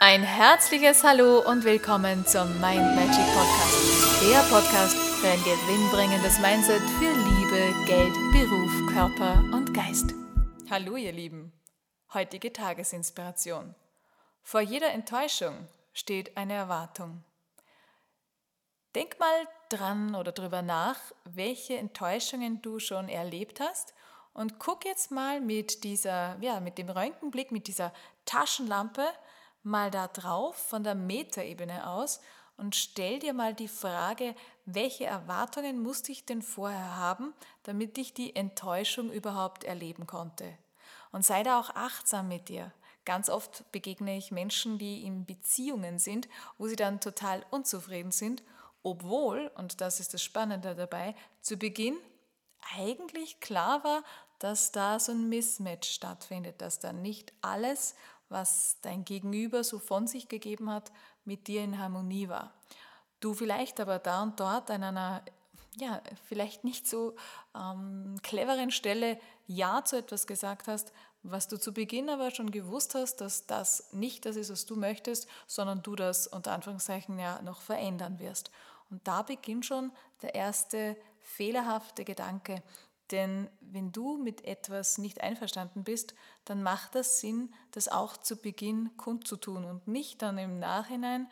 Ein herzliches Hallo und willkommen zum Mind Magic Podcast. Der Podcast für ein gewinnbringendes Mindset für Liebe, Geld, Beruf, Körper und Geist. Hallo ihr Lieben. Heutige Tagesinspiration. Vor jeder Enttäuschung steht eine Erwartung. Denk mal dran oder drüber nach, welche Enttäuschungen du schon erlebt hast und guck jetzt mal mit dieser, ja, mit dem Röntgenblick, mit dieser Taschenlampe mal da drauf von der Metaebene aus und stell dir mal die Frage, welche Erwartungen musste ich denn vorher haben, damit ich die Enttäuschung überhaupt erleben konnte. Und sei da auch achtsam mit dir. Ganz oft begegne ich Menschen, die in Beziehungen sind, wo sie dann total unzufrieden sind, obwohl, und das ist das Spannende dabei, zu Beginn eigentlich klar war, dass da so ein Mismatch stattfindet, dass da nicht alles was dein Gegenüber so von sich gegeben hat, mit dir in Harmonie war. Du vielleicht aber da und dort an einer, ja, vielleicht nicht so ähm, cleveren Stelle Ja zu etwas gesagt hast, was du zu Beginn aber schon gewusst hast, dass das nicht das ist, was du möchtest, sondern du das unter Anführungszeichen ja noch verändern wirst. Und da beginnt schon der erste fehlerhafte Gedanke, denn wenn du mit etwas nicht einverstanden bist, dann macht das Sinn, das auch zu Beginn kundzutun und nicht dann im Nachhinein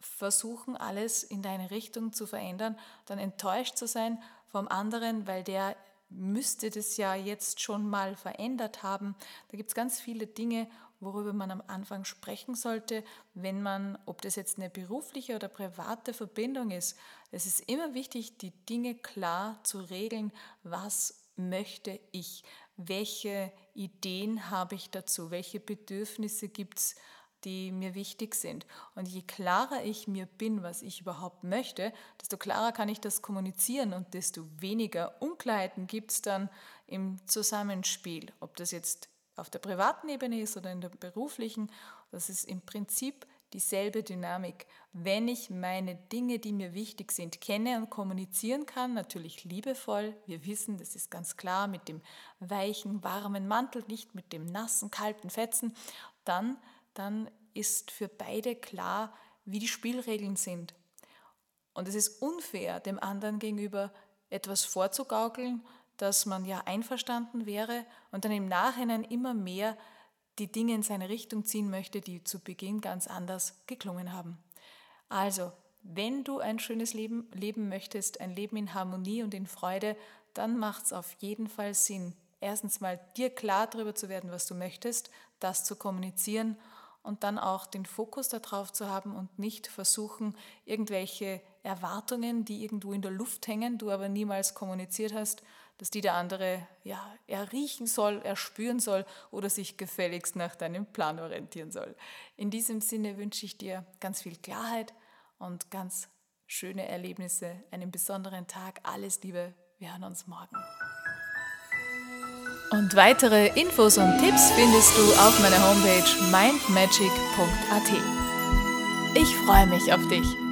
versuchen, alles in deine Richtung zu verändern, dann enttäuscht zu sein vom anderen, weil der müsste das ja jetzt schon mal verändert haben. Da gibt es ganz viele Dinge, worüber man am Anfang sprechen sollte, wenn man, ob das jetzt eine berufliche oder private Verbindung ist. Es ist immer wichtig, die Dinge klar zu regeln, was möchte ich, welche Ideen habe ich dazu, welche Bedürfnisse gibt es, die mir wichtig sind. Und je klarer ich mir bin, was ich überhaupt möchte, desto klarer kann ich das kommunizieren und desto weniger Unklarheiten gibt es dann im Zusammenspiel, ob das jetzt auf der privaten Ebene ist oder in der beruflichen. Das ist im Prinzip dieselbe Dynamik. Wenn ich meine Dinge, die mir wichtig sind, kenne und kommunizieren kann, natürlich liebevoll, wir wissen, das ist ganz klar, mit dem weichen, warmen Mantel, nicht mit dem nassen, kalten Fetzen, dann, dann ist für beide klar, wie die Spielregeln sind. Und es ist unfair, dem anderen gegenüber etwas vorzugaukeln, dass man ja einverstanden wäre und dann im Nachhinein immer mehr die Dinge in seine Richtung ziehen möchte, die zu Beginn ganz anders geklungen haben. Also, wenn du ein schönes Leben leben möchtest, ein Leben in Harmonie und in Freude, dann macht es auf jeden Fall Sinn, erstens mal dir klar darüber zu werden, was du möchtest, das zu kommunizieren und dann auch den Fokus darauf zu haben und nicht versuchen, irgendwelche Erwartungen, die irgendwo in der Luft hängen, du aber niemals kommuniziert hast, dass die der andere ja, erriechen soll, erspüren soll oder sich gefälligst nach deinem Plan orientieren soll. In diesem Sinne wünsche ich dir ganz viel Klarheit und ganz schöne Erlebnisse, einen besonderen Tag. Alles Liebe, wir hören uns morgen. Und weitere Infos und Tipps findest du auf meiner Homepage mindmagic.at. Ich freue mich auf dich.